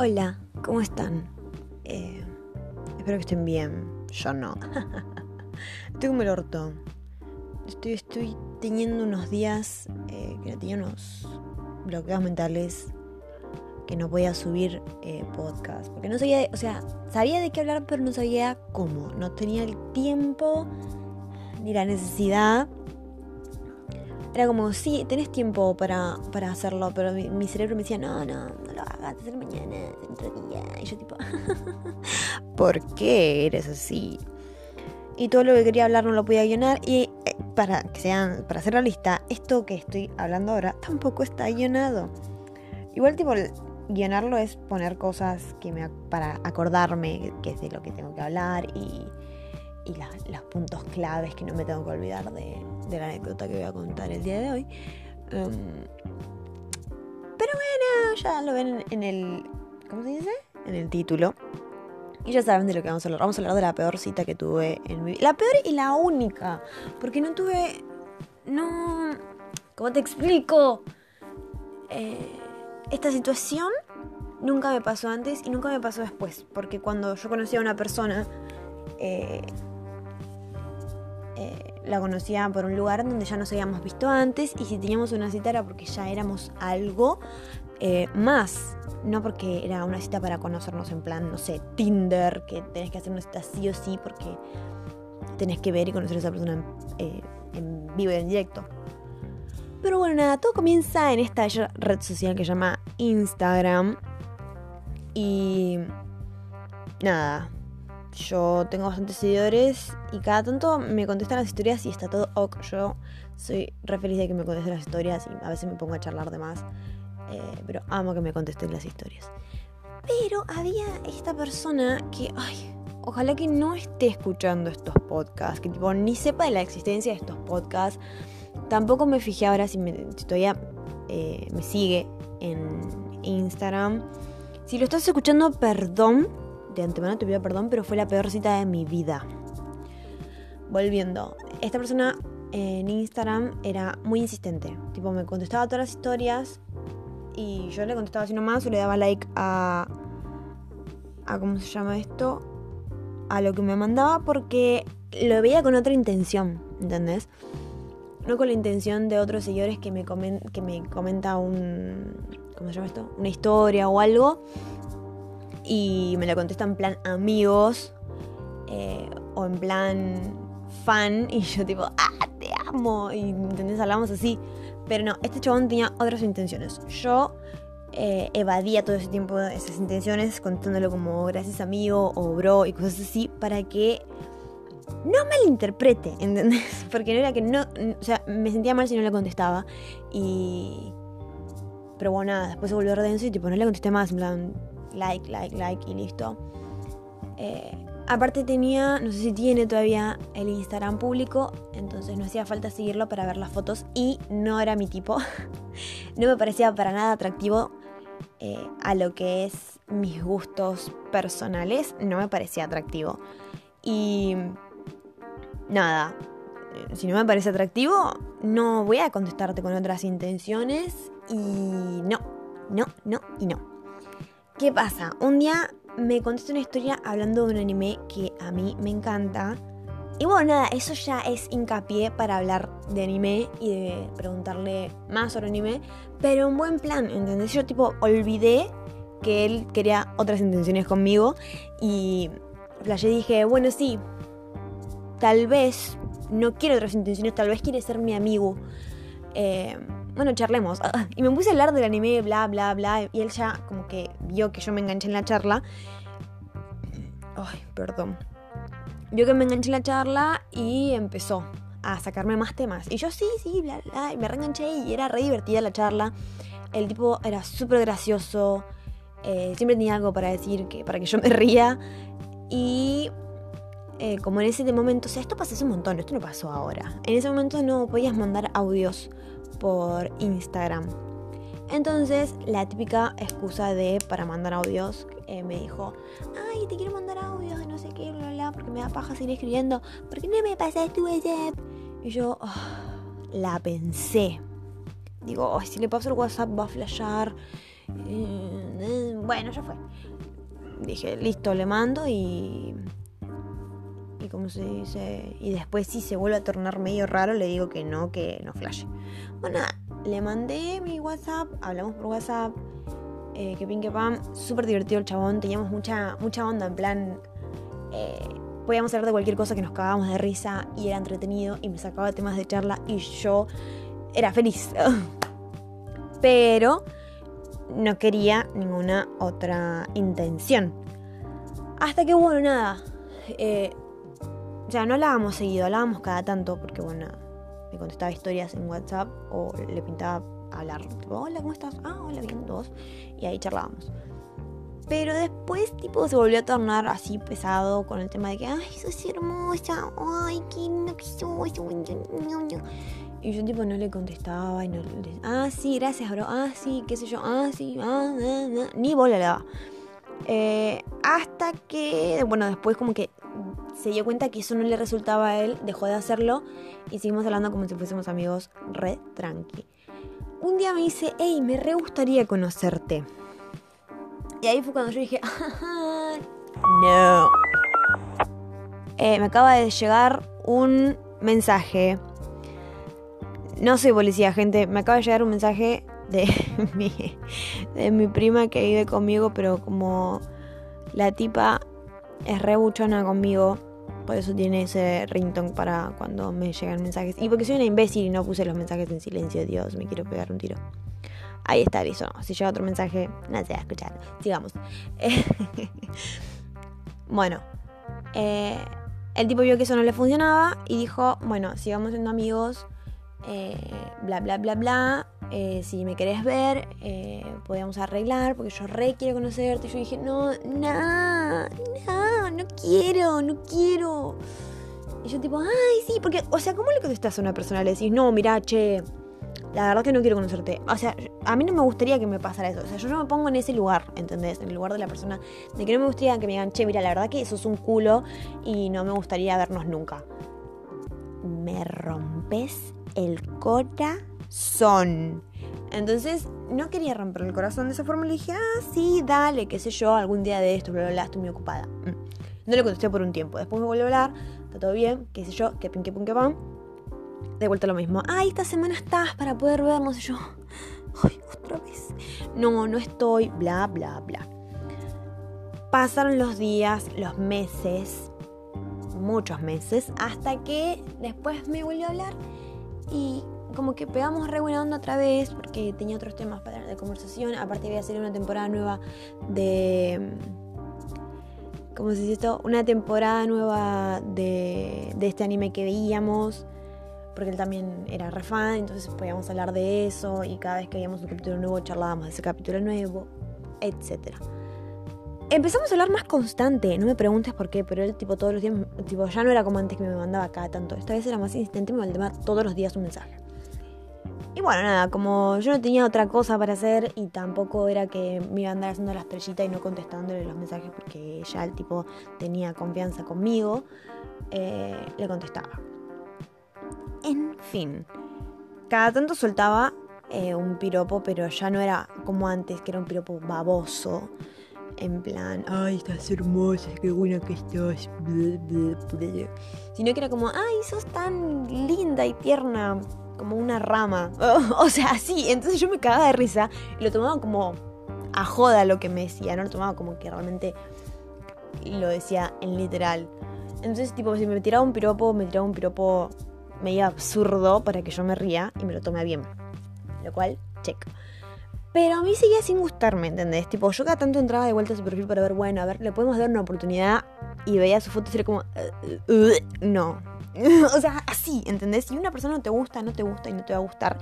Hola, ¿cómo están? Eh, espero que estén bien. Yo no. estoy como el orto. Estoy, estoy teniendo unos días eh, que tenía unos bloqueos mentales que no podía subir eh, podcast. Porque no sabía, o sea, sabía de qué hablar, pero no sabía cómo. No tenía el tiempo ni la necesidad era como, sí, tenés tiempo para, para hacerlo, pero mi, cerebro me decía, no, no, no lo hagas, hacer mañana, otro día. Y yo tipo, ¿por qué eres así? Y todo lo que quería hablar no lo podía guionar. Y eh, para que sean, para hacer la lista, esto que estoy hablando ahora tampoco está guionado. Igual tipo, guionarlo es poner cosas que me, para acordarme que es de lo que tengo que hablar y y los puntos claves que no me tengo que olvidar de, la anécdota que voy a contar el día de hoy. Em, pero bueno, ya lo ven en el. ¿Cómo se dice? En el título. Y ya saben de lo que vamos a hablar. Vamos a hablar de la peor cita que tuve en mi vida. La peor y la única. Porque no tuve. No. ¿Cómo te explico? Eh, esta situación nunca me pasó antes y nunca me pasó después. Porque cuando yo conocí a una persona. Eh, la conocía por un lugar donde ya nos habíamos visto antes y si teníamos una cita era porque ya éramos algo eh, más, no porque era una cita para conocernos en plan, no sé, Tinder, que tenés que hacer una cita sí o sí porque tenés que ver y conocer a esa persona en, eh, en vivo y en directo. Pero bueno, nada, todo comienza en esta red social que se llama Instagram. Y nada, yo tengo bastantes seguidores y cada tanto me contestan las historias y está todo ok. Yo soy re feliz de que me contesten las historias y a veces me pongo a charlar de más. Eh, pero amo que me contesten las historias. Pero había esta persona que, ay, ojalá que no esté escuchando estos podcasts, que tipo ni sepa de la existencia de estos podcasts. Tampoco me fijé ahora si, todavía eh, me sigue en Instagram. Si lo estás escuchando, perdón antemano te pido perdón, pero fue la peor cita de mi vida. Volviendo, esta persona en Instagram era muy insistente. Tipo, me contestaba todas las historias y yo le contestaba así nomás o le daba like a. a ¿Cómo se llama esto? A lo que me mandaba porque lo veía con otra intención, ¿entendés? No con la intención de otros seguidores que me, que me comenta un. ¿Cómo se llama esto? Una historia o algo y me lo contesta en plan amigos eh, o en plan fan y yo tipo, ah, te amo. Y ¿entendés? Hablamos así. Pero no, este chabón tenía otras intenciones. Yo eh, evadía todo ese tiempo esas intenciones contándolo como gracias amigo o bro y cosas así para que no malinterprete, ¿entendés? Porque no era que no, o sea, me sentía mal si no le contestaba y... Pero bueno, nada, después se volvió redenso y tipo no le contesté más, en plan, like, like, like y listo. Eh, aparte tenía, no sé si tiene todavía el Instagram público, entonces no hacía falta seguirlo para ver las fotos y no era mi tipo. no me parecía para nada atractivo eh, a lo que es mis gustos personales, no me parecía atractivo. Y nada, eh, si no me parece atractivo, no voy a contestarte con otras intenciones y no, no, no y no. ¿Qué pasa? Un día me contestó una historia hablando de un anime que a mí me encanta. Y bueno, nada, eso ya es hincapié para hablar de anime y de preguntarle más sobre anime. Pero un buen plan, ¿entendés? Yo tipo olvidé que él quería otras intenciones conmigo. Y flashé dije, bueno, sí, tal vez no quiere otras intenciones, tal vez quiere ser mi amigo. Eh, bueno, charlemos. Y me puse a hablar del anime, bla, bla, bla. Y él ya como que vio que yo me enganché en la charla. Ay, perdón. Vio que me enganché en la charla y empezó a sacarme más temas. Y yo sí, sí, bla, bla. Y me reenganché y era re divertida la charla. El tipo era súper gracioso. Eh, siempre tenía algo para decir que, para que yo me ría. Y eh, como en ese momento, o sea, esto pasó hace un montón, esto no pasó ahora. En ese momento no podías mandar audios por Instagram. Entonces, la típica excusa de para mandar audios eh, me dijo, ay, te quiero mandar audios de no sé qué, bla, bla, porque me da paja seguir escribiendo, porque no me pasas tu WhatsApp. Y yo ah, la pensé. Digo, ay, si le paso el WhatsApp va a flashear Eh, bueno, ya fue. Dije, listo, le mando y. Y como se dice. Y después, si se vuelve a tornar medio raro, le digo que no, que no flash. Bueno, le mandé mi WhatsApp, hablamos por WhatsApp. Eh, que pin que pam, súper divertido el chabón, teníamos mucha, mucha onda, en plan. Eh, podíamos hablar de cualquier cosa que nos cagábamos de risa y era entretenido y me sacaba temas de charla y yo era feliz. Pero no quería ninguna otra intención. Hasta que, bueno, nada. Eh, ya no hablábamos seguido, hablábamos cada tanto, porque, bueno, me contestaba historias en WhatsApp o le pintaba hablar. Tipo, hola, ¿cómo estás? Ah, hola, bien, dos. Y ahí charlábamos. Pero después, tipo, se volvió a tornar así pesado con el tema de que, ay, sos hermosa, ay, qué lindo que sos. Y yo tipo no le contestaba y no le... Ah, sí, gracias, bro. Ah, sí, qué sé yo. Ah, sí, ah, ni bola le daba. Eh, hasta que, bueno, después como que se dio cuenta que eso no le resultaba a él, dejó de hacerlo y seguimos hablando como si fuésemos amigos re tranqui. Un día me dice, hey, me re gustaría conocerte. Y ahí fue cuando yo dije, no. Eh, me acaba de llegar un mensaje no soy policía, gente. Me acaba de llegar un mensaje de de mi prima que vive conmigo, pero como la tipa es re buchona conmigo, por eso tiene ese ringtone para cuando me llegan mensajes. Y porque soy una imbécil y no puse los mensajes en silencio, Dios, me quiero pegar un tiro. Ahí está, listo. Si llega otro mensaje, no se va a escuchar. Sigamos. bueno, eh, el tipo vio que eso no le funcionaba y dijo, bueno, sigamos siendo amigos eh, bla, bla, bla, bla. Eh, si me querés ver, eh, podemos arreglar, porque yo re quiero conocerte. Y yo dije, no, no, no, no quiero, no quiero. Y yo tipo, ay, sí, porque, o sea, ¿cómo le contestas a una persona? Le decís, no, mira, che, la verdad que no quiero conocerte. O sea, a mí no me gustaría que me pasara eso. O sea, yo no me pongo en ese lugar, ¿entendés? En el lugar de la persona de que no me gustaría que me digan, che, mira, la verdad que eso es un culo y no me gustaría vernos nunca. Me rompes el corazón. Entonces no quería romper el corazón de esa forma. Le dije, ah, sí, dale, qué sé yo, algún día de esto, bla, bla, bla, estoy muy ocupada. Mm. No le contesté por un tiempo. Después me volvió a hablar, está todo bien, qué sé yo, que pin, que pum, que pam. De vuelta lo mismo. Ay, esta semana estás para poder vernos. Y yo, ay, otra vez. No, no estoy, bla, bla, bla. Pasaron los días, los meses, muchos meses, hasta que después me volvió a hablar y como que pegamos re buena onda otra vez porque tenía otros temas para de conversación. Aparte voy a hacer una temporada nueva de... ¿Cómo se dice esto? Una temporada nueva de, de este anime que veíamos. Porque él también era re fan, entonces podíamos hablar de eso. Y cada vez que veíamos un capítulo nuevo charlábamos de ese capítulo nuevo, etc. Empezamos a hablar más constante, no me preguntes por qué, pero él tipo todos los días, tipo ya no era como antes que me mandaba cada tanto, esta vez era más insistente, me mandaba todos los días un mensaje. Y bueno, nada, como yo no tenía otra cosa para hacer y tampoco era que me iba a andar haciendo la estrellita y no contestándole los mensajes porque ya el tipo tenía confianza conmigo, eh, le contestaba. En fin, cada tanto soltaba eh, un piropo, pero ya no era como antes, que era un piropo baboso en plan, ay, estás hermosa, qué buena que estás, sino que era como, ay, sos tan linda y tierna como una rama, o sea, así, entonces yo me cagaba de risa y lo tomaba como a joda lo que me decía, no lo tomaba como que realmente lo decía en literal. Entonces, tipo, si me tiraba un piropo, me tiraba un piropo medio absurdo para que yo me ría y me lo tome bien. Lo cual, check. Pero a mí seguía sin gustarme, ¿entendés? Tipo, yo cada tanto entraba de vuelta a su perfil para ver, bueno, a ver, le podemos dar una oportunidad. Y veía su foto y era como, uh, uh, no. o sea, así, ¿entendés? Si una persona no te gusta, no te gusta y no te va a gustar.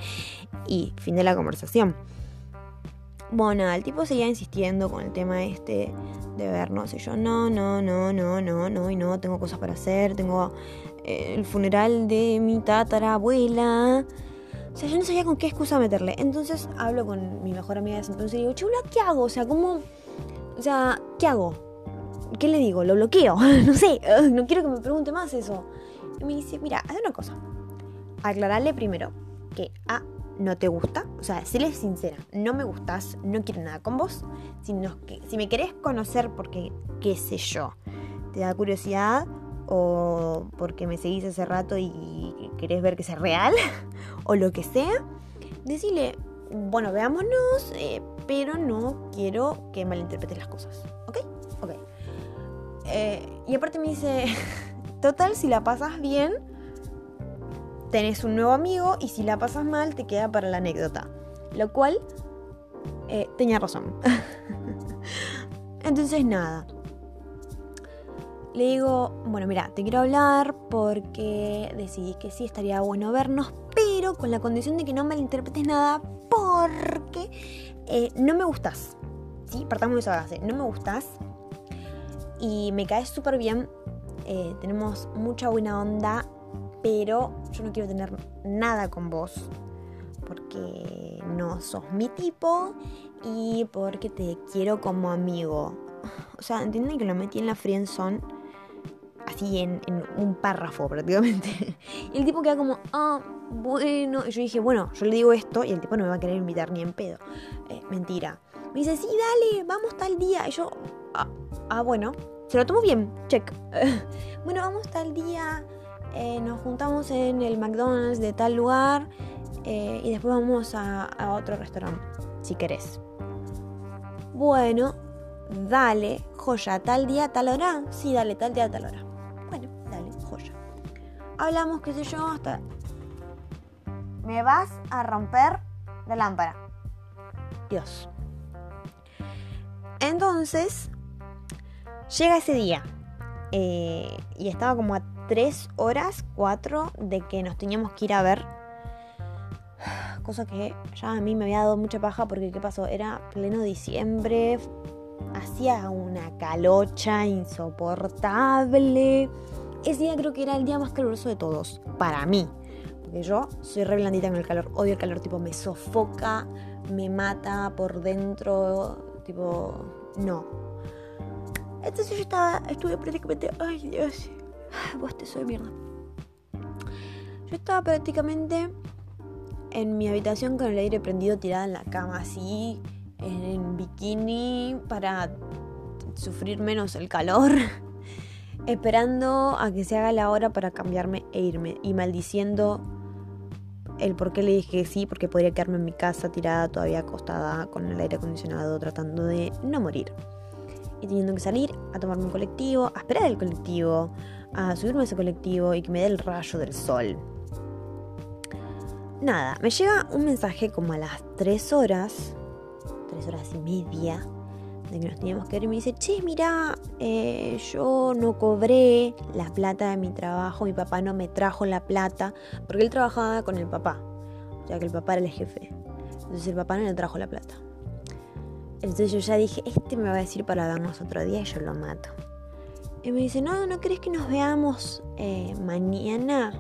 Y fin de la conversación. Bueno, el tipo seguía insistiendo con el tema este de vernos. Y yo, no, no, no, no, no, no, y no, tengo cosas para hacer. Tengo eh, el funeral de mi tatarabuela. O sea, yo no sabía con qué excusa meterle. Entonces hablo con mi mejor amiga de ese entonces y digo, chula, ¿qué hago? O sea, ¿cómo? O sea, ¿qué hago? ¿Qué le digo? ¿Lo bloqueo? no sé, no quiero que me pregunte más eso. Y me dice, mira, haz una cosa. Aclararle primero que A, no te gusta. O sea, séle sincera, no me gustas, no quiero nada con vos. Si, que, si me querés conocer porque, qué sé yo, te da curiosidad o porque me seguís hace rato y querés ver que sea real o lo que sea, decile, bueno, veámonos, eh, pero no quiero que malinterpretes las cosas. ¿Ok? Ok. Eh, y aparte me dice, total, si la pasas bien, tenés un nuevo amigo y si la pasas mal, te queda para la anécdota. Lo cual, eh, tenía razón. Entonces, nada. Le digo, bueno, mira, te quiero hablar porque decidí que sí estaría bueno vernos, pero con la condición de que no malinterpretes nada porque eh, no me gustas. ¿Sí? Partamos de esa base. No me gustas y me caes súper bien. Eh, tenemos mucha buena onda, pero yo no quiero tener nada con vos porque no sos mi tipo y porque te quiero como amigo. O sea, entienden que lo metí en la friendzone así en, un párrafo prácticamente. Y el tipo queda como, ah, bueno. Y yo dije, bueno, yo le digo esto y el tipo no me va a querer invitar ni en pedo. Eh, mentira. Me dice, sí, dale, vamos tal día. Y yo, ah, ah bueno, se lo tomo bien, check. bueno, vamos tal día, eh, nos juntamos en el McDonald's de tal lugar eh, y después vamos a, a otro restaurante, si querés. Bueno, dale, joya, tal día, tal hora. Sí, dale, tal día, tal hora. Bueno, dale, joya. Hablamos, qué sé yo, hasta me vas a romper la lámpara. Dios. Entonces, llega ese día. Eh, y estaba como a tres horas, cuatro, de que nos teníamos que ir a ver. Cosa que ya a mí me había dado mucha paja porque, ¿qué pasó? Era pleno diciembre, hacía una calocha insoportable. Ese día creo que era el día más caluroso de todos, para mí. Porque yo soy re blandita en el calor, odio el calor, tipo me sofoca, me mata por dentro, tipo, no. Entonces yo estaba, estuve prácticamente, ay Dios, vos te soy mierda. Yo estaba prácticamente en mi habitación con el aire prendido tirada en la cama, así, en bikini, para sufrir menos el calor. esperando a que se haga la hora para cambiarme e irme y maldiciendo el por qué le dije sí, porque podría quedarme en mi casa tirada todavía acostada con el aire acondicionado tratando de no morir. Y teniendo que salir a tomarme un colectivo, a esperar el colectivo, a subirme a ese colectivo y que me dé el rayo del sol. Nada, me llega un mensaje como a las 3 horas, 3 horas y media, de que nos teníamos que ir y me dice, che, mira, eh, yo no cobré la plata de mi trabajo, mi papá no me trajo la plata, porque él trabajaba con el papá, o sea que el papá era el jefe, entonces el papá no le trajo la plata. Entonces yo ya dije, este me va a decir para darnos otro día y yo lo mato. Y me dice, no, ¿no crees que nos veamos eh, mañana?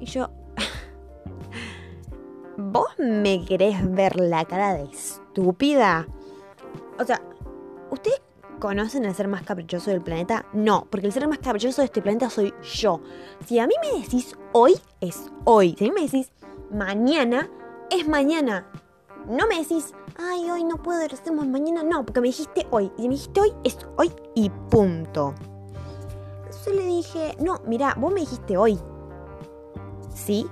Y yo, ¿vos me querés ver la cara de estúpida? O sea, ¿Ustedes conocen el ser más caprichoso del planeta? No, porque el ser más caprichoso de este planeta soy yo. Si a mí me decís hoy, es hoy. Si a mí me decís mañana, es mañana. No me decís, ay, hoy no puedo, lo hacemos mañana. No, porque me dijiste hoy. Y me dijiste hoy, es hoy y punto. Entonces le dije, no, mira, vos me dijiste hoy. Sí,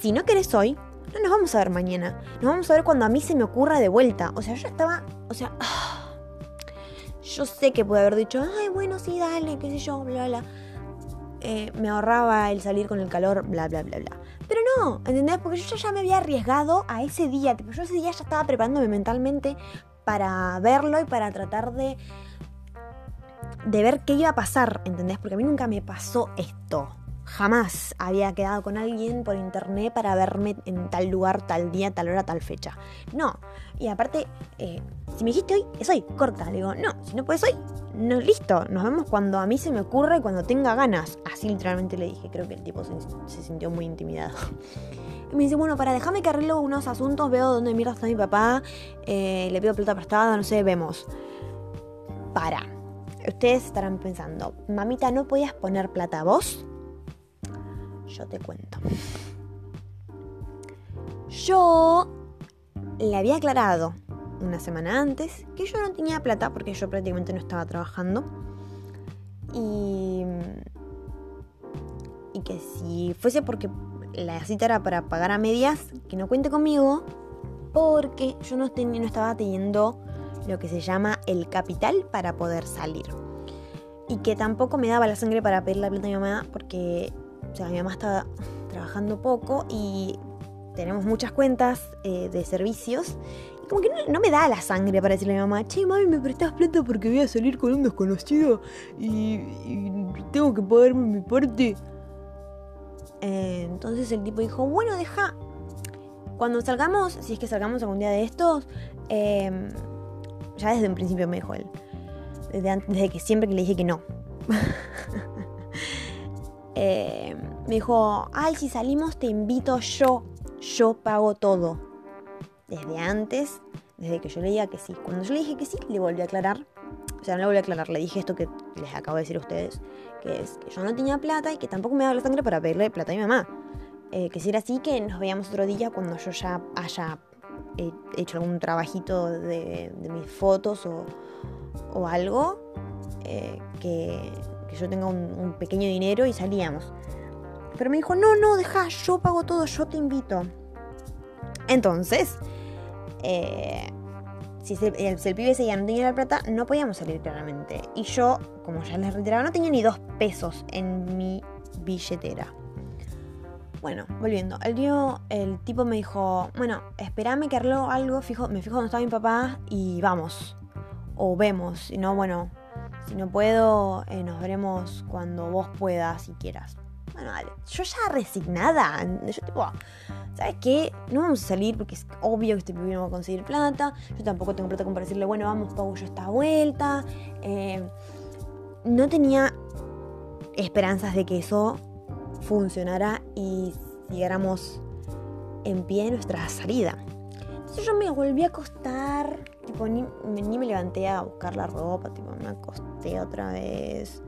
si no querés hoy, no nos vamos a ver mañana. Nos vamos a ver cuando a mí se me ocurra de vuelta. O sea, yo estaba, o sea... Yo sé que pude haber dicho, ay, bueno, sí, dale, qué sé yo, bla, bla. Eh, me ahorraba el salir con el calor, bla, bla, bla, bla. Pero no, ¿entendés? Porque yo ya me había arriesgado a ese día. Tipo, yo ese día ya estaba preparándome mentalmente para verlo y para tratar de, de ver qué iba a pasar, ¿entendés? Porque a mí nunca me pasó esto. Jamás había quedado con alguien por internet para verme en tal lugar, tal día, tal hora, tal fecha. No. Y aparte, eh, si me dijiste hoy, es hoy, corta. Le digo, no, si no puedes hoy, no, listo. Nos vemos cuando a mí se me ocurre, cuando tenga ganas. Así literalmente le dije, creo que el tipo se, sintió muy intimidado. Y me dice, bueno, para dejarme que arreglo unos asuntos, veo dónde mierda está mi papá, eh, le pido plata prestada, no sé, vemos. Para. Ustedes estarán pensando, mamita, ¿no podías poner plata vos? Yo te cuento. Yo le había aclarado una semana antes que yo no tenía plata porque yo prácticamente no estaba trabajando. Y, y que si fuese porque la cita era para pagar a medias, que no cuente conmigo, porque yo no, no estaba teniendo lo que se llama el capital para poder salir. Y que tampoco me daba la sangre para pedir la plata a mi mamá, porque o sea, mi mamá estaba trabajando poco y tenemos muchas cuentas eh, de servicios. Y como que no, me da la sangre para decirle a mi mamá, che, mami, me prestas plata porque voy a salir con un desconocido y, tengo que pagarme mi parte. Entonces el tipo dijo, bueno, deja. Cuando salgamos, si es que salgamos algún día de estos, em, ya desde un principio me dijo él. Desde, desde que siempre que le dije que no. Eh, me dijo, ay, si salimos te invito yo yo pago todo. Desde antes, desde que yo le diga que sí. Cuando yo le dije que sí, le volví a aclarar. O sea, no le volví a aclarar, le dije esto que les acabo de decir a ustedes, que es que yo no tenía plata y que tampoco me daba la sangre para pedirle plata a mi mamá. Eh, que si era así, que nos veíamos otro día cuando yo ya haya hecho algún trabajito de, mis fotos o, algo, eh, que, yo tenga un, pequeño dinero y salíamos. Pero me dijo, no, no, deja, yo pago todo, yo te invito. Entonces, eh, si, el, pibe seguía no tenía la plata, no podíamos salir claramente. Y yo, como ya les reiteraba, no tenía ni dos pesos en mi billetera. Bueno, volviendo. El, tío, el tipo me dijo, bueno, espérame que arreglo algo, fijo, me fijo donde está mi papá y vamos. O vemos. Si no, bueno, si no puedo, eh, nos veremos cuando vos puedas, si quieras. Bueno, dale. Yo ya resignada. Yo tipo, ¿sabes qué? No vamos a salir porque es obvio que este pibe no va a conseguir plata. Yo tampoco tengo plata como para decirle, bueno, vamos, pago yo esta vuelta. Eh, no tenía esperanzas de que eso funcionara y siguiéramos en pie nuestra salida. Entonces yo me volví a acostar, tipo, ni, ni me levanté a buscar la ropa, tipo, me acosté otra vez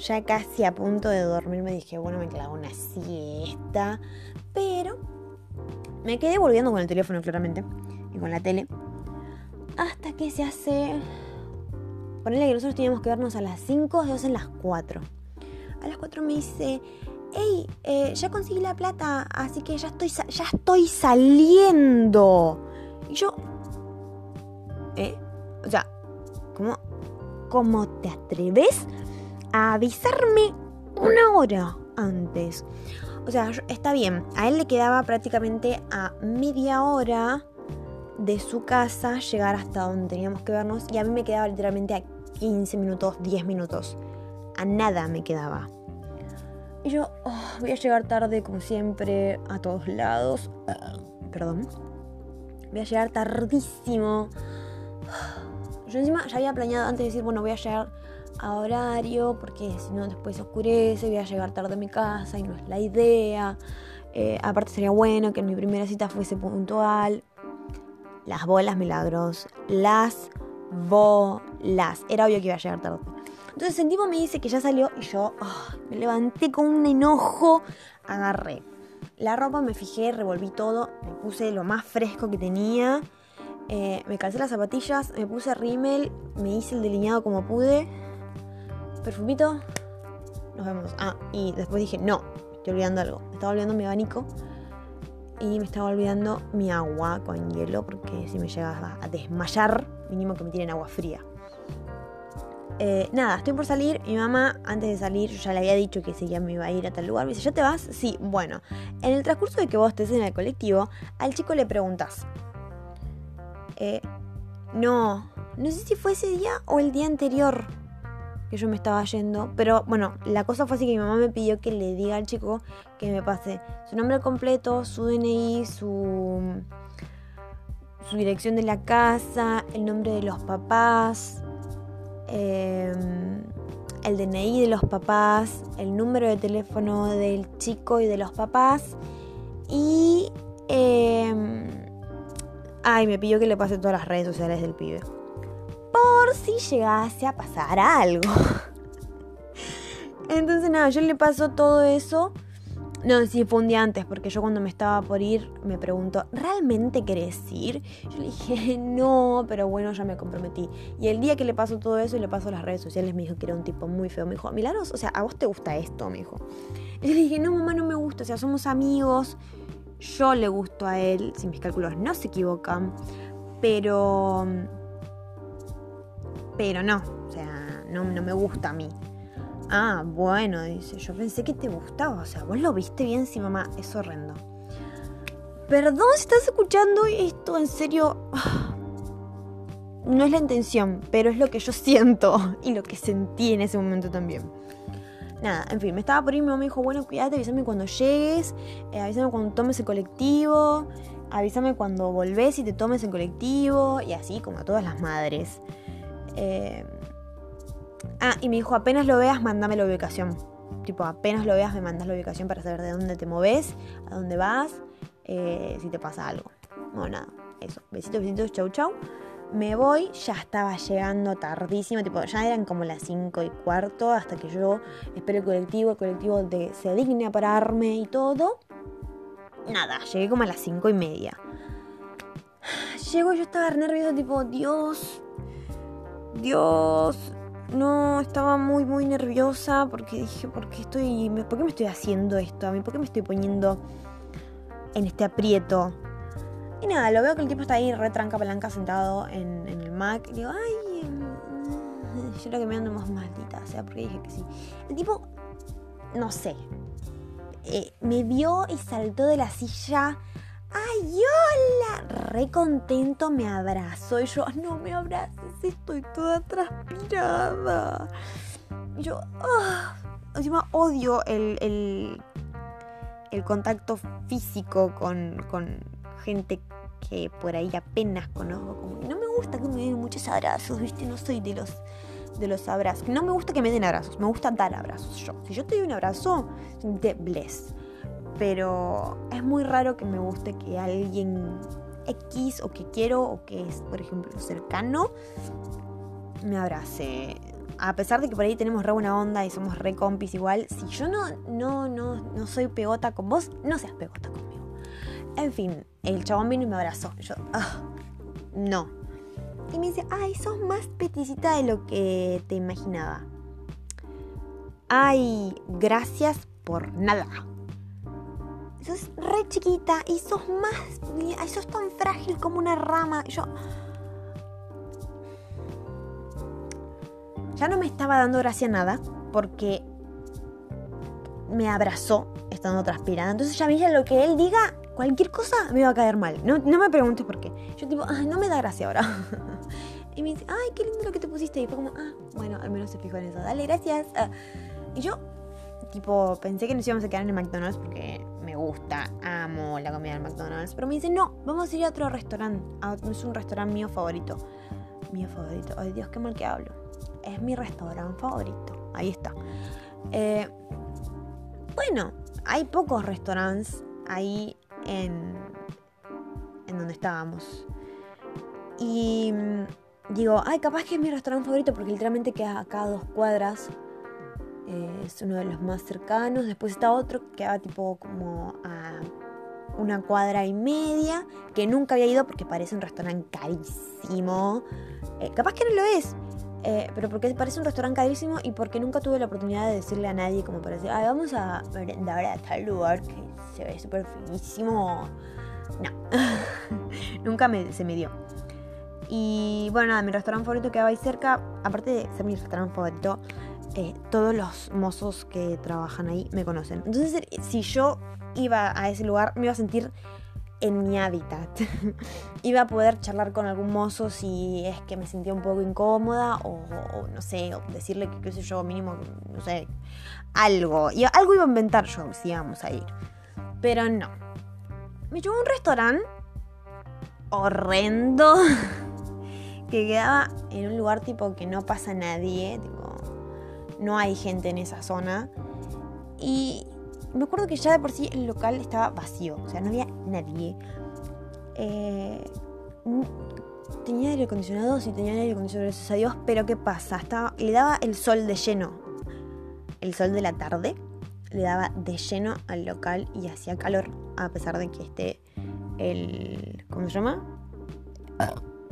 ya casi a punto de dormir me dije, bueno, me clavo una siesta. Pero me quedé volviendo con el teléfono, claramente, y con la tele. Hasta que se hace. Ponele que nosotros teníamos que vernos a las 5, se hacen las 4. A las 4 me dice, hey, eh, ya conseguí la plata, así que ya estoy, ya estoy saliendo. Y yo, ¿eh? O sea, ¿cómo, cómo te atreves a avisarme una hora antes. O sea, está bien, a él le quedaba prácticamente a media hora de su casa llegar hasta donde teníamos que vernos y a mí me quedaba literalmente a 15 minutos, 10 minutos. A nada me quedaba. Y yo oh, voy a llegar tarde como siempre a todos lados. perdón. Voy a llegar tardísimo. Yo encima ya había planeado antes de decir, bueno, voy a llegar a horario, porque si no después oscurece, voy a llegar tarde a mi casa y no es la idea. Eh, aparte sería bueno que mi primera cita fuese puntual. Las bolas milagros, las bolas. Era obvio que iba a llegar tarde. Entonces el me dice que ya salió y yo ah, me levanté con un enojo, agarré la ropa, me fijé, revolví todo, me puse lo más fresco que tenía, eh, me calcé las zapatillas, me puse rímel, me hice el delineado como pude perfumito, nos vemos. Ah, y después dije, no, estoy olvidando algo. Me estaba olvidando mi abanico y me estaba olvidando mi agua con hielo porque si me llega a desmayar, mínimo que me tienen agua fría. Eh, nada, estoy por salir. Mi mamá, antes de salir, ya le había dicho que seguía me iba a ir a tal lugar. Me dice, ¿ya te vas? Sí, bueno. En el transcurso de que vos estés en el colectivo, al chico le preguntas. Eh, no, no sé si fue ese día o el día anterior que yo me estaba yendo. Pero bueno, la cosa fue así que mi mamá me pidió que le diga al chico que me pase su nombre completo, su DNI, su, su dirección de la casa, el nombre de los papás, em, el DNI de los papás, el número de teléfono del chico y de los papás. Y... Em, ay, me pidió que le pase todas las redes sociales del pibe por si llegase a pasar algo. Entonces nada, yo le paso todo eso No, sí, fue un día antes, porque yo cuando me estaba por ir me preguntó, ¿realmente querés ir? Yo le dije, no, pero bueno, ya me comprometí. Y el día que le pasó todo eso y le pasó las redes sociales, me dijo que era un tipo muy feo. Me dijo, Milagros, o sea, ¿a vos te gusta esto? Me dijo. Y yo le dije, no, mamá, no me gusta, o sea, somos amigos, yo le gusto a él, si mis cálculos no se equivocan, pero... Pero no, o sea, no, no me gusta a mí. Ah, bueno, dice, yo pensé que te gustaba, o sea, vos lo viste bien, sí, mamá, es horrendo. Perdón si estás escuchando esto, en serio. No es la intención, pero es lo que yo siento y lo que sentí en ese momento también. Nada, en fin, me estaba por ir, mi mamá me dijo, bueno, cuídate, avísame cuando llegues, eh, avísame cuando tomes el colectivo, avísame cuando volvés y te tomes el colectivo, y así como a todas las madres. Eh, Ah, y me dijo, apenas lo veas, mándame la ubicación. Tipo, apenas lo veas, me mandas la ubicación para saber de dónde te moves, a dónde vas, eh, si te pasa algo. Bueno, nada, eso. Besitos, besitos, chau, chau. Me voy, ya estaba llegando tardísimo, tipo, ya eran como las 5 y cuarto, hasta que yo espero el colectivo, el colectivo de, se digne a pararme y todo. Nada, llegué como a las 5 y media. Llego, yo estaba nerviosa, tipo, Dios, Dios, no, estaba muy, muy nerviosa porque dije, ¿por qué, estoy, ¿por qué me estoy haciendo esto a mí? ¿Por qué me estoy poniendo en este aprieto? Y nada, lo veo que el tipo está ahí retranca palanca sentado en, el Mac. Y digo, ay, mm, yo lo que me ando más maldita, o sea, porque dije que sí. El tipo, no sé, eh, me vio y saltó de la silla ¡Ay, hola! Re contento me abrazó y yo, no me abraces, estoy toda transpirada. Y yo, ¡ah! encima odio el, el, contacto físico con, gente que por ahí apenas conozco. Como no me gusta que me den muchos abrazos, ¿viste? No soy de los de los abrazos. No me gusta que me den abrazos, me gusta dar abrazos yo. Si yo te doy un abrazo, te bless pero es muy raro que me guste que alguien X o que quiero o que es, por ejemplo, cercano, me abrace. A pesar de que por ahí tenemos re buena onda y somos re compis igual, si yo no, no, no, no soy pegota con vos, no seas pegota conmigo. En fin, el chabón vino y me abrazó. yo, ah, no. Y me dice, ay, sos más peticita de lo que te imaginaba. Ay, gracias por nada sos re chiquita y sos más, sos tan frágil como una rama. yo... Ya no me estaba dando gracia nada porque me abrazó estando transpirada. Entonces ya me lo que él diga, cualquier cosa me iba a caer mal. No, me preguntes por qué. Yo tipo, no me da gracia ahora. y me dice, ay, qué lindo lo que te pusiste. Y fue como, ah, bueno, al menos se fijó en eso. Dale, gracias. Ah, y yo, tipo, pensé que nos íbamos a quedar en el McDonald's porque me gusta, amo la comida del McDonald's. Pero me dice, no, vamos a ir a otro restaurante. Es un restaurante mío favorito. Mío favorito. Ay Dios, qué mal que hablo. Es mi restaurante favorito. Ahí está. Eh, bueno, hay pocos restaurantes ahí en, donde estábamos. Y mm, digo, ay, capaz que es mi restaurante favorito porque literalmente queda acá a dos cuadras eh, es uno de los más cercanos. Después está otro que queda tipo como a una cuadra y media, que nunca había ido porque parece un restaurante carísimo. Eh, capaz que no lo es, eh, pero porque parece un restaurante carísimo y porque nunca tuve la oportunidad de decirle a nadie como para decir, ay, vamos a merendar a tal lugar que se ve súper finísimo. No, nunca me, se me dio. Y bueno, nada, mi restaurante favorito quedaba ahí cerca, aparte de ser mi restaurante favorito, eh, todos los mozos que trabajan ahí me conocen. Entonces, si yo iba a ese lugar, me iba a sentir en mi hábitat. iba a poder charlar con algún mozo si es que me sentía un poco incómoda o, no sé, o decirle que qué sé yo, mínimo, no sé, algo. Y algo iba a inventar yo si íbamos a ir. Pero no. Me llevó a un restaurante horrendo que quedaba en un lugar tipo que no pasa nadie, tipo no hay gente en esa zona. Y me acuerdo que ya de por sí el local estaba vacío, o sea, no había nadie. Eh, tenía aire acondicionado, sí tenía aire acondicionado, gracias a Dios, pero ¿qué pasa? Estaba, le daba el sol de lleno, el sol de la tarde, le daba de lleno al local y hacía calor a pesar de que esté el... ¿Cómo se llama?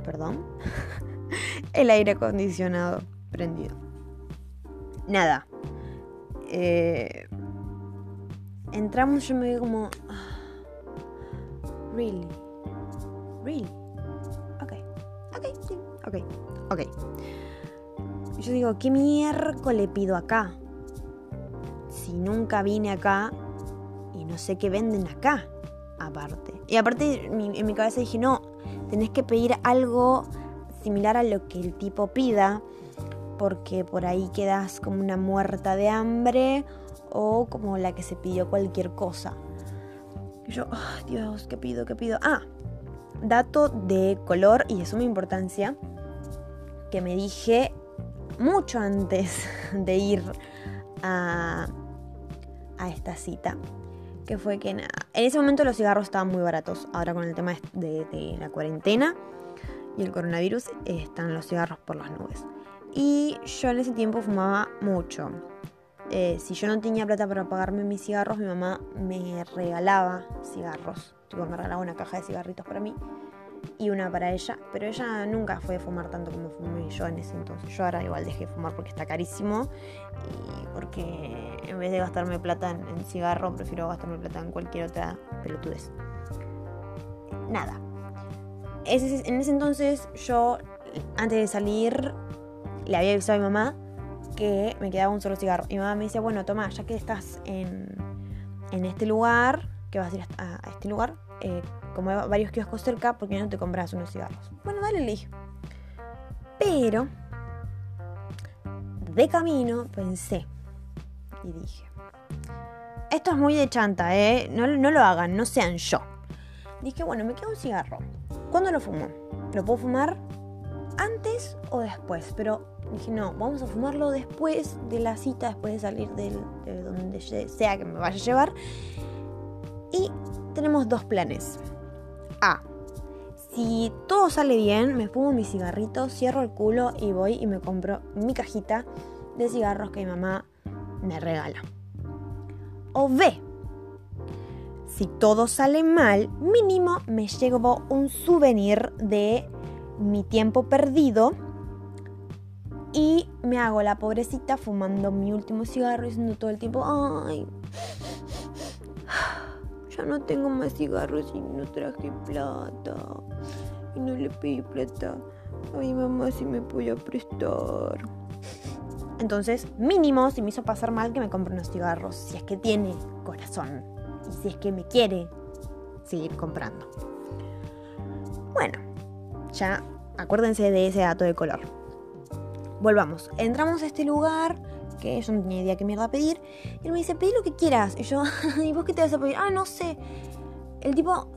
Perdón. el aire acondicionado prendido. Nada. Eh, entramos, yo me vi como... ah, really. Really. Ok. Ok, sí. Ok. Ok. Yo digo, ¿qué miércoles pido acá? Si nunca vine acá y no sé qué venden acá, aparte. Y aparte, en mi cabeza dije, no, tenés que pedir algo similar a lo que el tipo pida, porque por ahí quedas como una muerta de hambre o como la que se pidió cualquier cosa. Yo, "Ay, Dios, ¿qué pido? ¿Qué pido? Ah, dato de color y de suma importancia que me dije mucho antes de ir a, a esta cita. Que fue que. En ese momento los cigarros estaban muy baratos. Ahora con el tema de, la cuarentena y el coronavirus están los cigarros por las nubes. Y yo en ese tiempo fumaba mucho. Eh, si yo no tenía plata para pagarme mis cigarros, mi mamá me regalaba cigarros. Tipo, me regalaba una caja de cigarritos para mí y una para ella. Pero ella nunca fue de fumar tanto como fumé yo en ese entonces. Yo ahora igual dejé de fumar porque está carísimo y porque en vez de gastarme plata en, en cigarro, prefiero gastarme plata en cualquier otra pelotudez. Nada. Ese- en ese entonces yo, antes de salir, le había avisado a mi mamá que me quedaba un solo cigarro. Y mi mamá me dice, bueno, toma, ya que estás en, en este lugar, que vas a ir a, este lugar, eh, como hay varios kioscos cerca, ¿por qué no te compras unos cigarros? Bueno, dale, le dije. Pero, de camino, pensé y dije, esto es muy de chanta, ¿eh? No, no lo hagan, no sean yo. Dije, bueno, me queda un cigarro. ¿Cuándo lo fumo? ¿Lo puedo fumar antes o después? Pero dije, no, vamos a fumarlo después de la cita, después de salir de donde sea que me vaya a llevar. Y tenemos dos planes. A. Si todo sale bien, me fumo mi cigarrito, cierro el culo y voy y me compro mi cajita de cigarros que mi mamá me regala. O B. Si todo sale mal, mínimo me llevo un souvenir de mi tiempo perdido y me hago la pobrecita fumando mi último cigarro y diciendo todo el tiempo, ay, ya no tengo más cigarros y no traje plata. Y no le pedí plata a mi mamá si me podía prestar. Entonces, mínimo, si me hizo pasar mal, que me compre unos cigarros, si es que tiene corazón y si es que me quiere seguir comprando. Bueno, ya acuérdense de ese dato de color. Volvamos. Entramos a este lugar que yo no tenía idea qué mierda pedir. Y él me dice, pedí lo que quieras. Y yo, ¿y vos qué te vas a pedir? Ah, no sé. El tipo,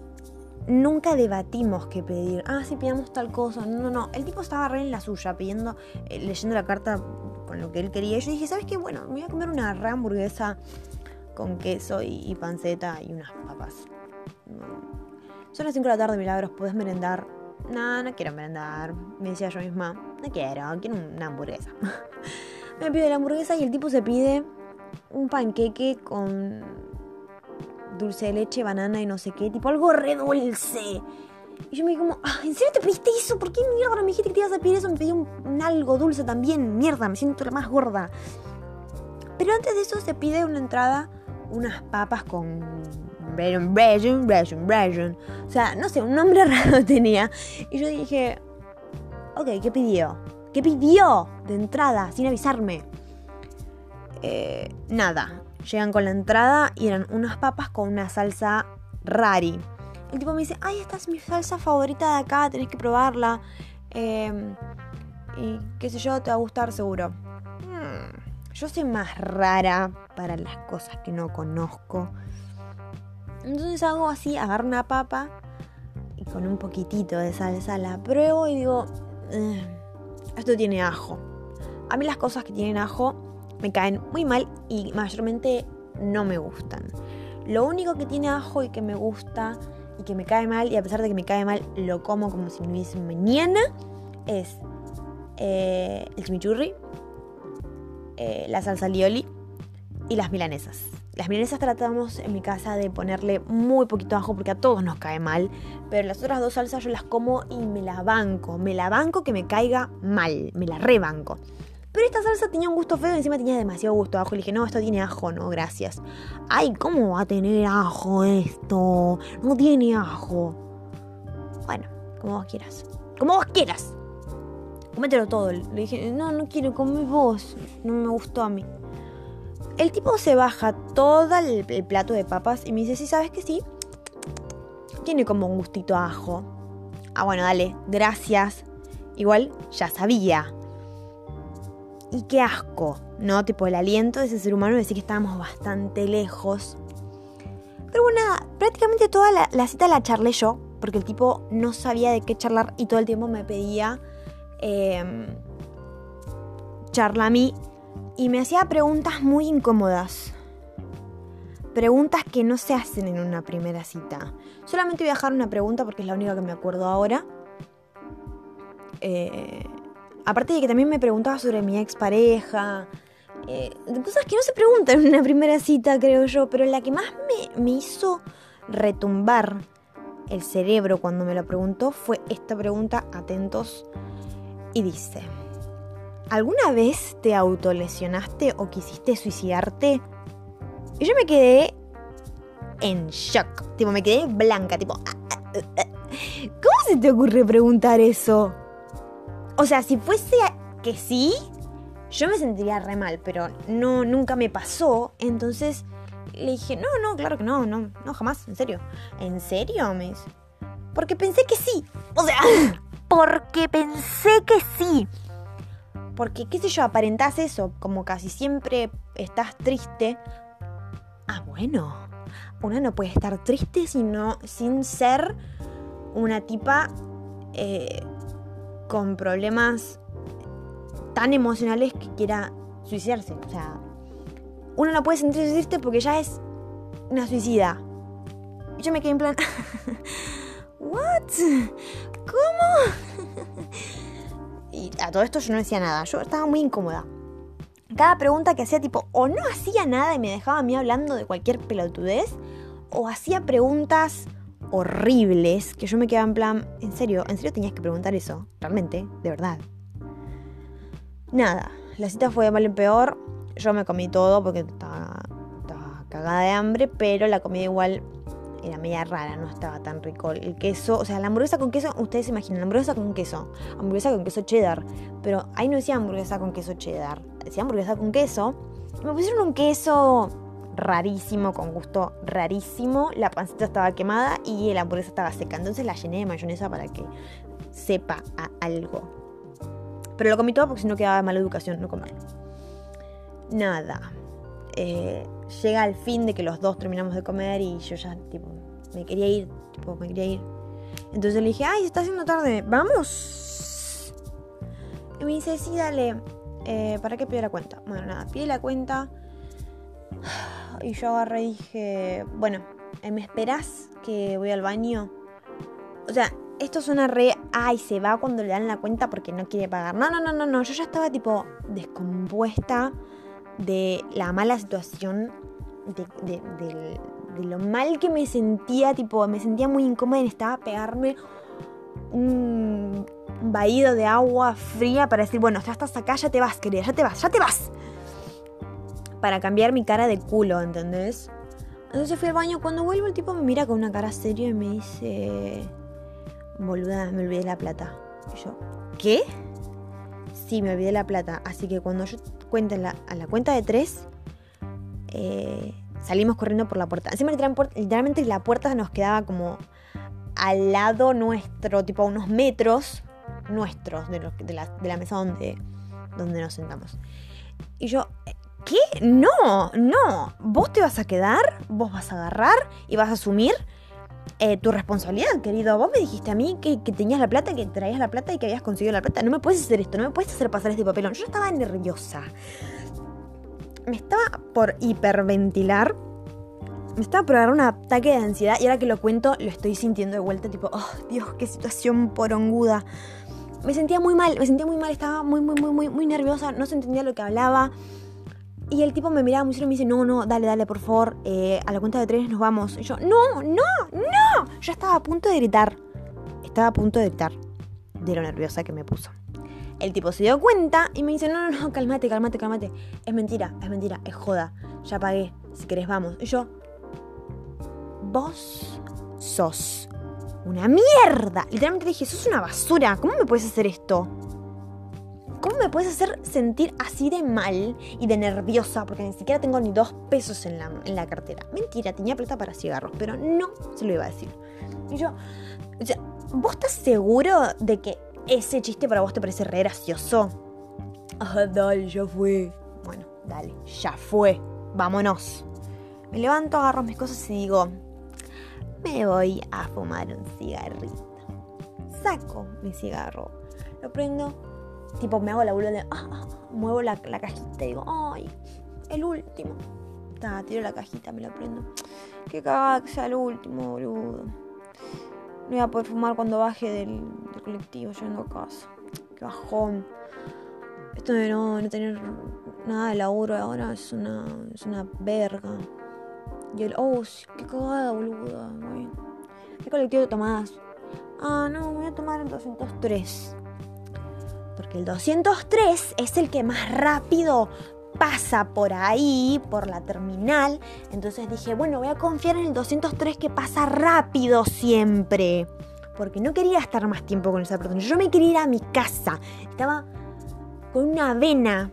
nunca debatimos qué pedir. Ah, sí, pidamos tal cosa. No, no, no. El tipo estaba re en la suya, pidiendo, eh, leyendo la carta con lo que él quería. Y yo dije, ¿sabes qué? Bueno, me voy a comer una hamburguesa con queso y, y panceta y unas papas. Son las 5 de la tarde, milagros, ¿podés merendar? No, no quiero merendar. Me decía yo misma, no quiero, quiero una hamburguesa. me pide la hamburguesa y el tipo se pide un panqueque con dulce de leche, banana y no sé qué, tipo algo re dulce. Y yo me dije como, ah, ¿en serio te pediste eso? ¿Por qué mierda no me dijiste que te ibas a pedir eso? Me pedí un, un algo dulce también, mierda, me siento la más gorda. Pero antes de eso se pide una entrada, unas papas con O sea, no sé, un nombre raro tenía. Y yo dije, ok, ¿qué pidió? ¿Qué pidió de entrada sin avisarme? Eh, nada. Llegan con la entrada y eran unas papas con una salsa rari. El tipo me dice, ay, esta es mi salsa favorita de acá, tenés que probarla. Eh, y qué sé yo, te va a gustar seguro. Hmm, yo soy más rara para las cosas que no conozco. Entonces hago así, agarro una papa y con un poquitito de salsa la pruebo y digo, "Eh, esto tiene ajo. A mí las cosas que tienen ajo me caen muy mal y mayormente no me gustan. Lo único que tiene ajo y que me gusta y que me cae mal, y a pesar de que me cae mal, lo como como si no hubiese mañana, es eh, el chimichurri, eh, la salsa lioli y las milanesas. Las milanesas tratamos en mi casa de ponerle muy poquito ajo porque a todos nos cae mal. Pero las otras dos salsas yo las como y me la banco. Me la banco que me caiga mal. Me la rebanco. Pero esta salsa tenía un gusto feo y encima tenía demasiado gusto ajo. Le dije, no, esto tiene ajo, no, gracias. Ay, ¿cómo va a tener ajo esto? No tiene ajo. Bueno, como vos quieras. Como vos quieras. Comételo todo. Le dije, no, no quiero comer vos. No me gustó a mí. El tipo se baja todo el, plato de papas y me dice, sí, ¿sabes que sí? Tiene como un gustito a ajo. Ah, bueno, dale, gracias. Igual ya sabía. Y qué asco, ¿no? Tipo el aliento de ese ser humano, decir que estábamos bastante lejos. Pero bueno, prácticamente toda la, cita la charlé yo, porque el tipo no sabía de qué charlar y todo el tiempo me pedía eh, charla a mí y me hacía preguntas muy incómodas. Preguntas que no se hacen en una primera cita. Solamente voy a dejar una pregunta porque es la única que me acuerdo ahora. Eh, aparte de que también me preguntaba sobre mi expareja. Eh, cosas que no se preguntan en una primera cita, creo yo. Pero la que más me, me hizo retumbar el cerebro cuando me lo preguntó fue esta pregunta. Atentos. Y dice. ¿Alguna vez te autolesionaste o quisiste suicidarte? Y yo me quedé en shock. Tipo, me quedé blanca, tipo... Ah, ah, ah, ¿Cómo se te ocurre preguntar eso? O sea, si fuese que sí, yo me sentiría re mal, pero no, nunca me pasó. Entonces le dije, no, no, claro que no, no, no, jamás, en serio. ¿En serio? Me Porque pensé que sí. O sea, porque pensé que sí. Porque, qué sé yo, aparentás eso, como casi siempre estás triste. Ah, bueno, una no puede estar triste sino, sin ser una tipa eh, con problemas tan emocionales que quiera suicidarse. O sea, uno no puede sentirse triste porque ya es una suicida. Y yo me quedé en plan, ¿what? ¿Cómo? Y a todo esto yo no decía nada, yo estaba muy incómoda. Cada pregunta que hacía tipo, o no hacía nada y me dejaba a mí hablando de cualquier pelotudez, o hacía preguntas horribles que yo me quedaba en plan, en serio, en serio tenías que preguntar eso, realmente, de verdad. Nada, la cita fue de mal en peor, yo me comí todo porque estaba, cagada de hambre, pero la comida igual era media rara, no estaba tan rico. El queso, o sea, la hamburguesa con queso, ustedes se imaginan, hamburguesa con queso, hamburguesa con queso cheddar, pero ahí no decía hamburguesa con queso cheddar, decía hamburguesa con queso. Me pusieron un queso rarísimo, con gusto rarísimo, la pancita estaba quemada y la hamburguesa estaba seca, entonces la llené de mayonesa para que sepa a algo. Pero lo comí todo porque si no quedaba mala educación no comer. Nada. Eh, llega el fin de que los dos terminamos de comer y yo ya, tipo, me quería ir, tipo, me quería ir. Entonces le dije, ay, se está haciendo tarde, vamos. Y me dice, sí, dale, eh, ¿para qué pide la cuenta? Bueno, nada, pide la cuenta. Y yo agarré y dije, bueno, eh, ¿me esperás que voy al baño? O sea, esto suena re, ay, se va cuando le dan la cuenta porque no quiere pagar. No, no, no, no, no, yo ya estaba tipo descompuesta de la mala situación, de, lo mal que me sentía, tipo, me sentía muy incómoda y necesitaba pegarme un vaído de agua fría para decir, bueno, ya estás acá, ya te vas, querida, ya te vas, ya te vas. Para cambiar mi cara de culo, ¿entendés? Entonces fui al baño, cuando vuelvo el tipo me mira con una cara seria y me dice, boluda, me olvidé la plata. Y yo, ¿qué? Sí, me olvidé la plata. Así que cuando yo cuente a la cuenta de tres, eh, salimos corriendo por la puerta. Encima literalmente la puerta nos quedaba como al lado nuestro, tipo a unos metros nuestros de, la, mesa donde, donde nos sentamos. Y yo, ¿qué? No, no. Vos te vas a quedar, vos vas a agarrar y vas a asumir eh, tu responsabilidad, querido. Vos me dijiste a mí que, tenías la plata, que traías la plata y que habías conseguido la plata. No me puedes hacer esto, no me puedes hacer pasar este papelón. Yo estaba nerviosa. Me estaba por hiperventilar. Me estaba por agarrar un ataque de ansiedad y ahora que lo cuento lo estoy sintiendo de vuelta, tipo, oh Dios, qué situación poronguda. Me sentía muy mal, me sentía muy mal, estaba muy, muy, muy, muy, muy nerviosa, no se entendía lo que hablaba. Y el tipo me miraba muy serio y me dice, no, no, dale, dale, por favor, eh, a la cuenta de tres nos vamos. Y yo, no, no, no. Ya estaba a punto de gritar. Estaba a punto de gritar de lo nerviosa que me puso. El tipo se dio cuenta y me dice, no, no, no, cálmate, cálmate, cálmate. Es mentira, es mentira, es joda. Ya pagué, si querés vamos. Y yo, vos sos una mierda. Literalmente dije, sos una basura. ¿Cómo me puedes hacer esto? ¿Cómo me puedes hacer sentir así de mal y de nerviosa? Porque ni siquiera tengo ni dos pesos en la, en la cartera. Mentira, tenía plata para cigarros, pero no se lo iba a decir. Y yo, o sea, ¿vos estás seguro de que ese chiste para vos te parece re gracioso? Ah, dale, ya fue. Bueno, dale, ya fue. Vámonos. Me levanto, agarro mis cosas y digo, me voy a fumar un cigarrito. Saco mi cigarro, lo prendo, tipo me hago la boluda de, ah, ah, ah, muevo la, cajita y digo, ay, el último. Tiro la cajita, me la prendo. Qué cagada que sea el último, boludo. No voy a poder fumar cuando baje del, colectivo yendo a casa. Qué bajón. Esto de no, no tener nada de laburo ahora es una, es una verga. Y el, oh, qué cagada, boluda. ¿Qué colectivo tomás? Ah, no, voy a tomar el 203. Porque el 203 es el que más rápido pasa por ahí, por la terminal. Entonces dije, bueno, voy a confiar en el 203 que pasa rápido siempre. Porque no quería estar más tiempo con esa persona. Yo me quería ir a mi casa. Estaba con una vena.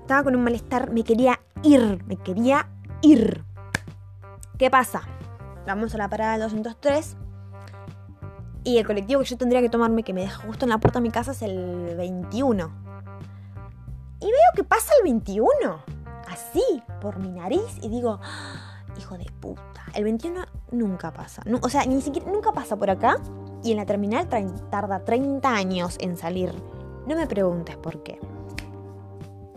Estaba con un malestar. Me quería ir. Me quería ir. ¿Qué pasa? Vamos a la parada del 203 y el colectivo que yo tendría que tomarme, que me deja justo en la puerta de mi casa, es el 21. Y veo que pasa el 21, así, por mi nariz, y digo, ah, hijo de puta, el 21 nunca pasa. o sea, ni siquiera, nunca pasa por acá, y en la terminal tarda 30 años en salir. No me preguntes por qué.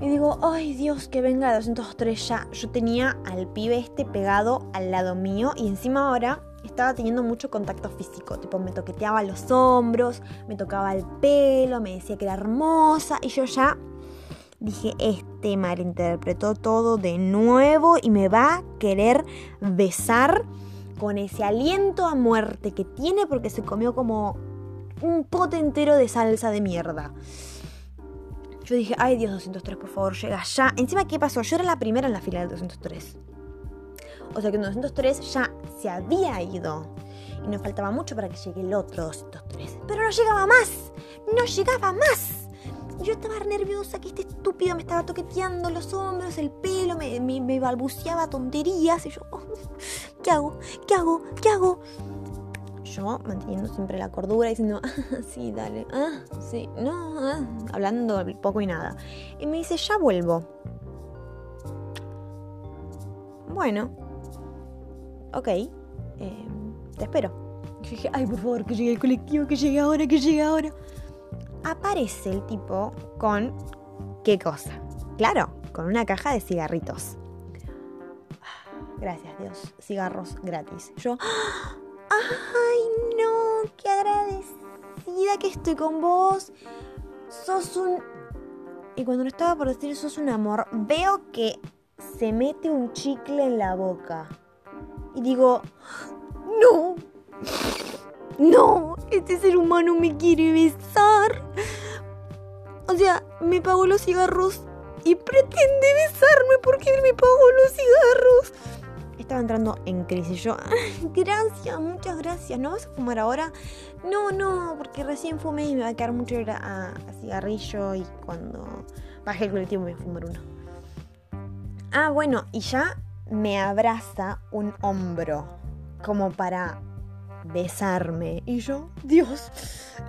Y digo, ay Dios, que venga el 203 ya. Yo tenía al pibe este pegado al lado mío y encima ahora estaba teniendo mucho contacto físico. Tipo, me toqueteaba los hombros, me tocaba el pelo, me decía que era hermosa y yo ya dije, este malinterpretó todo de nuevo y me va a querer besar con ese aliento a muerte que tiene porque se comió como un pote entero de salsa de mierda. Yo dije, ay Dios, 203, por favor, llega ya. Encima, ¿qué pasó? Yo era la primera en la fila del 203. O sea que en 203 ya se había ido. Y nos faltaba mucho para que llegue el otro 203. Pero no llegaba más. No llegaba más. Yo estaba nerviosa que este estúpido me estaba toqueteando los hombros, el pelo, me, balbuceaba tonterías. Y yo, oh, ¿qué hago? ¿Qué hago? ¿Qué hago? yo manteniendo siempre la cordura, diciendo, ah, sí, dale, ah, sí, no, ah", hablando poco y nada. Y me dice, ya vuelvo. Bueno, ok, em, te espero. Yo dije, ay, por favor, que llegue el colectivo, que llegue ahora, que llegue ahora. Aparece el tipo con, ¿qué cosa? Claro, con una caja de cigarritos. Gracias Dios, cigarros gratis. Yo, ay no, qué agradecida que estoy con vos. Sos un... Y cuando no estaba por decir sos un amor, veo que se mete un chicle en la boca. Y digo, no, no, este ser humano me quiere besar. O sea, me pagó los cigarros y pretende besarme porque él me pagó los cigarros estaba entrando en crisis. Yo, gracias, muchas gracias. ¿No vas a fumar ahora? No, no, porque recién fumé y me va a quedar mucho a, cigarrillo y cuando baje el colectivo me voy a fumar uno. Ah, bueno, y ya me abraza un hombro como para besarme. Y yo, Dios,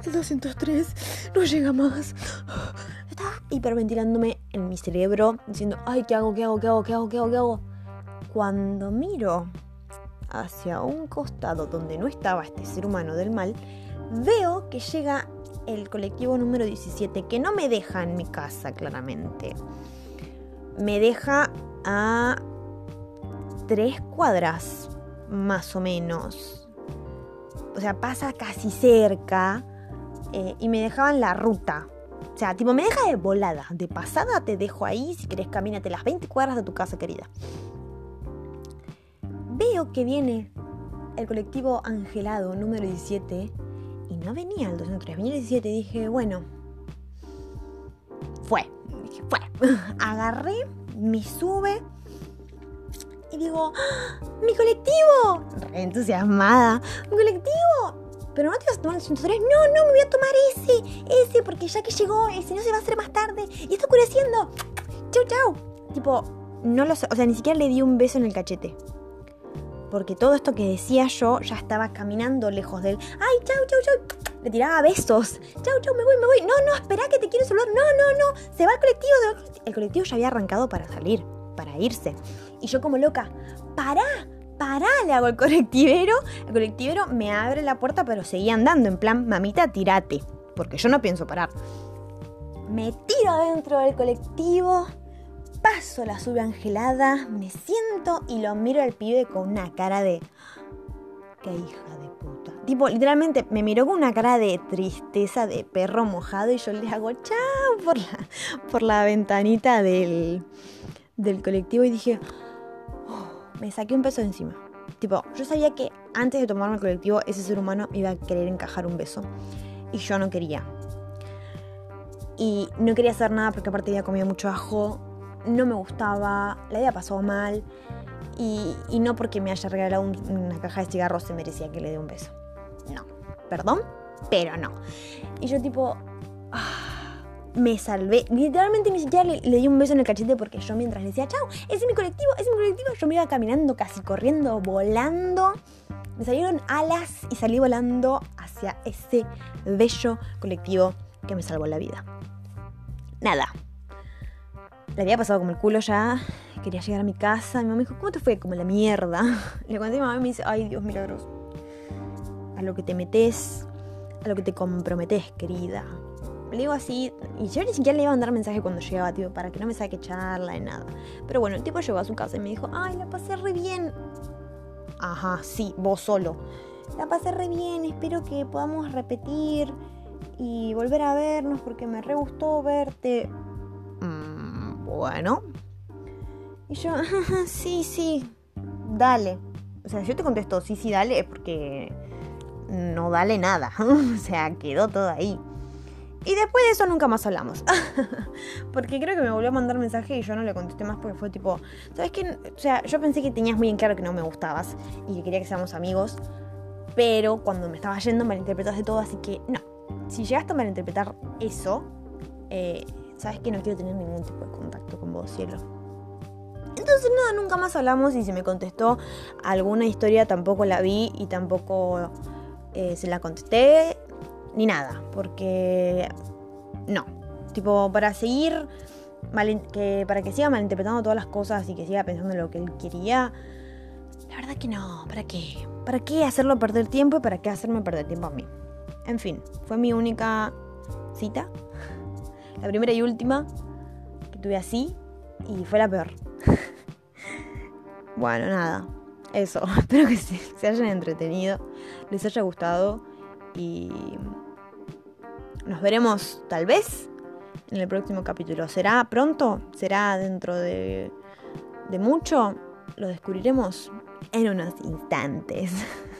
el 203 no llega más. Estaba hiperventilándome en mi cerebro, diciendo, ay, ¿qué hago? ¿Qué hago? ¿Qué hago? ¿Qué hago? ¿Qué hago? ¿Qué hago? Cuando miro hacia un costado donde no estaba este ser humano del mal, veo que llega el colectivo número 17, que no me deja en mi casa claramente. Me deja a tres cuadras, más o menos. O sea, pasa casi cerca eh, y me dejaban la ruta O sea, tipo, me deja de volada. De pasada te dejo ahí. Si querés, camínate las 20 cuadras de tu casa, querida. Veo que viene el colectivo Angelado número 17 y no venía el 203, venía el 17 y dije, bueno, fue, dije, fue. Agarré, me sube y digo. ¡mi colectivo! Entusiasmada, ¡mi colectivo! Pero no te vas a tomar el 103, no, no, me voy a tomar ese, ese, porque ya que llegó, ese no se va a hacer más tarde y está oscureciendo. Chau, chau. Tipo, no lo sé, o sea, ni siquiera le di un beso en el cachete porque todo esto que decía yo ya estaba caminando lejos de él. ¡Ay, chau, chau, chau! Le tiraba besos. ¡Chau, chau, me voy, me voy! No, no, espera que te quiero saludar. No, no, no, se va el colectivo. El colectivo ya había arrancado para salir, para irse. Y yo como loca, ¡pará! ¡Pará! Le hago el colectivero. El colectivero me abre la puerta, pero seguía andando. En plan, mamita, tirate. Porque yo no pienso parar. Me tiro dentro del colectivo paso la sube angelada, me siento y lo miro al pibe con una cara de... ¡Qué hija de puta! Tipo, literalmente me miró con una cara de tristeza, de perro mojado y yo le hago chao por la, por la ventanita del, del colectivo y dije, oh", me saqué un peso de encima. Tipo, yo sabía que antes de tomarme el colectivo ese ser humano iba a querer encajar un beso y yo no quería. Y no quería hacer nada porque aparte había comido mucho ajo no me gustaba, la había pasado mal y, no porque me haya regalado una caja de cigarros se merecía que le dé un beso. No, perdón, pero no. Y yo tipo, ah, me salvé. Literalmente ni siquiera le, di un beso en el cachete porque yo mientras le decía, chao, ese es mi colectivo, ese es mi colectivo, yo me iba caminando, casi corriendo, volando. Me salieron alas y salí volando hacia ese bello colectivo que me salvó la vida. Nada, le había pasado como el culo ya. Quería llegar a mi casa. Mi mamá me dijo, ¿cómo te fue? Como la mierda. Le conté a mi mamá y me dice, ay Dios milagros. A lo que te metes, a lo que te comprometes, querida. Le digo así, y yo ni siquiera le iba a mandar mensaje cuando llegaba, tío, para que no me saque charla ni nada. Pero bueno, el tipo llegó a su casa y me dijo, ay, la pasé re bien. Ajá, sí, vos solo. La pasé re bien, espero que podamos repetir y volver a vernos porque me re gustó verte. Bueno. Y yo, sí, sí, dale. O sea, yo te contesto, sí, sí, dale, porque no dale nada. o sea, quedó todo ahí. Y después de eso nunca más hablamos. porque creo que me volvió a mandar mensaje y yo no le contesté más porque fue tipo, ¿sabes qué? O sea, yo pensé que tenías muy en claro que no me gustabas y que quería que seamos amigos. Pero cuando me estaba yendo malinterpretaste todo, así que no. Si llegaste a malinterpretar eso, eh, sabes que no quiero tener ningún tipo de contacto con vos, cielo. Entonces nada, nunca más hablamos y si me contestó alguna historia tampoco la vi y tampoco eh, se la contesté ni nada, porque no, tipo para seguir, que, para que siga malinterpretando todas las cosas y que siga pensando en lo que él quería, la verdad que no, ¿para qué? ¿Para qué hacerlo perder tiempo y para qué hacerme perder tiempo a mí? En fin, fue mi única cita la primera y última que tuve así y fue la peor. bueno, nada. Eso. Espero que se, se hayan entretenido, les haya gustado y nos veremos tal vez en el próximo capítulo. ¿Será pronto? ¿Será dentro de, de mucho? Lo descubriremos en unos instantes.